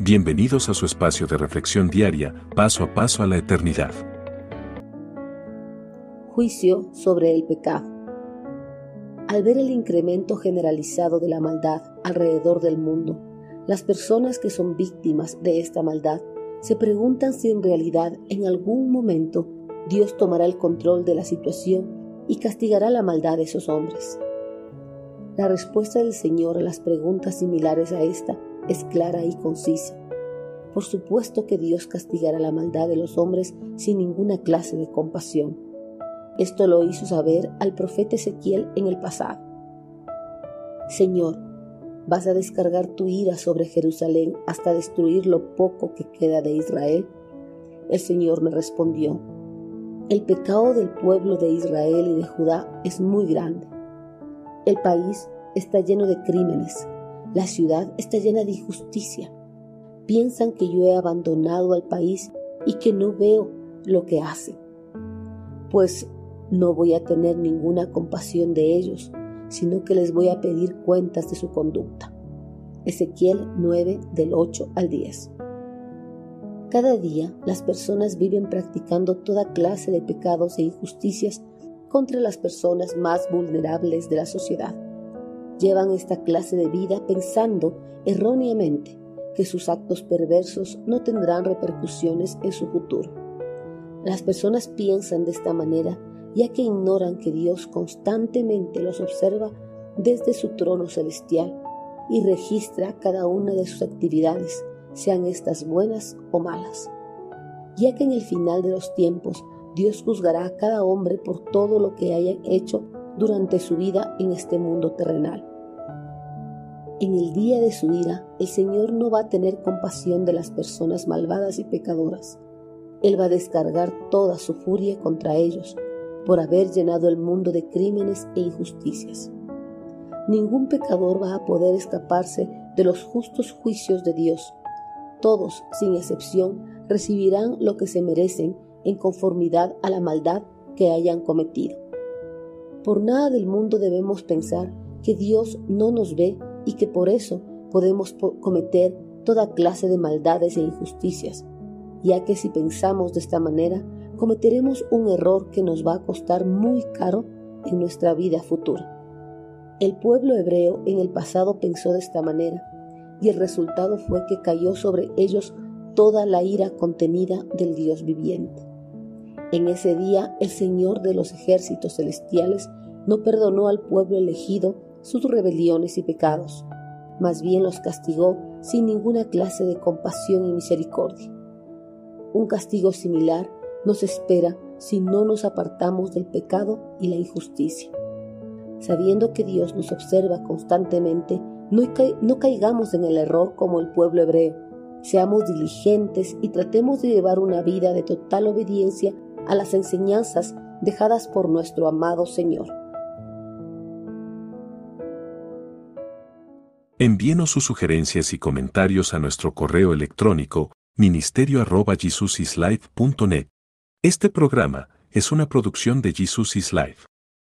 Bienvenidos a su espacio de reflexión diaria, paso a paso a la eternidad. Juicio sobre el pecado. Al ver el incremento generalizado de la maldad alrededor del mundo, las personas que son víctimas de esta maldad se preguntan si en realidad en algún momento Dios tomará el control de la situación y castigará la maldad de esos hombres. La respuesta del Señor a las preguntas similares a esta es clara y concisa. Por supuesto que Dios castigará la maldad de los hombres sin ninguna clase de compasión. Esto lo hizo saber al profeta Ezequiel en el pasado. Señor, ¿vas a descargar tu ira sobre Jerusalén hasta destruir lo poco que queda de Israel? El Señor me respondió, el pecado del pueblo de Israel y de Judá es muy grande. El país está lleno de crímenes, la ciudad está llena de injusticia. Piensan que yo he abandonado al país y que no veo lo que hacen. Pues no voy a tener ninguna compasión de ellos, sino que les voy a pedir cuentas de su conducta. Ezequiel 9 del 8 al 10. Cada día las personas viven practicando toda clase de pecados e injusticias contra las personas más vulnerables de la sociedad llevan esta clase de vida pensando erróneamente que sus actos perversos no tendrán repercusiones en su futuro. Las personas piensan de esta manera ya que ignoran que Dios constantemente los observa desde su trono celestial y registra cada una de sus actividades, sean estas buenas o malas. Ya que en el final de los tiempos Dios juzgará a cada hombre por todo lo que haya hecho durante su vida en este mundo terrenal. En el día de su ira, el Señor no va a tener compasión de las personas malvadas y pecadoras. Él va a descargar toda su furia contra ellos por haber llenado el mundo de crímenes e injusticias. Ningún pecador va a poder escaparse de los justos juicios de Dios. Todos, sin excepción, recibirán lo que se merecen en conformidad a la maldad que hayan cometido. Por nada del mundo debemos pensar que Dios no nos ve y que por eso podemos cometer toda clase de maldades e injusticias, ya que si pensamos de esta manera, cometeremos un error que nos va a costar muy caro en nuestra vida futura. El pueblo hebreo en el pasado pensó de esta manera, y el resultado fue que cayó sobre ellos toda la ira contenida del Dios viviente. En ese día el Señor de los ejércitos celestiales no perdonó al pueblo elegido sus rebeliones y pecados, más bien los castigó sin ninguna clase de compasión y misericordia. Un castigo similar nos espera si no nos apartamos del pecado y la injusticia. Sabiendo que Dios nos observa constantemente, no, no caigamos en el error como el pueblo hebreo. Seamos diligentes y tratemos de llevar una vida de total obediencia a las enseñanzas dejadas por nuestro amado Señor. Envíenos sus sugerencias y comentarios a nuestro correo electrónico ministerio.jesusislife.net. Este programa es una producción de Jesus is Life.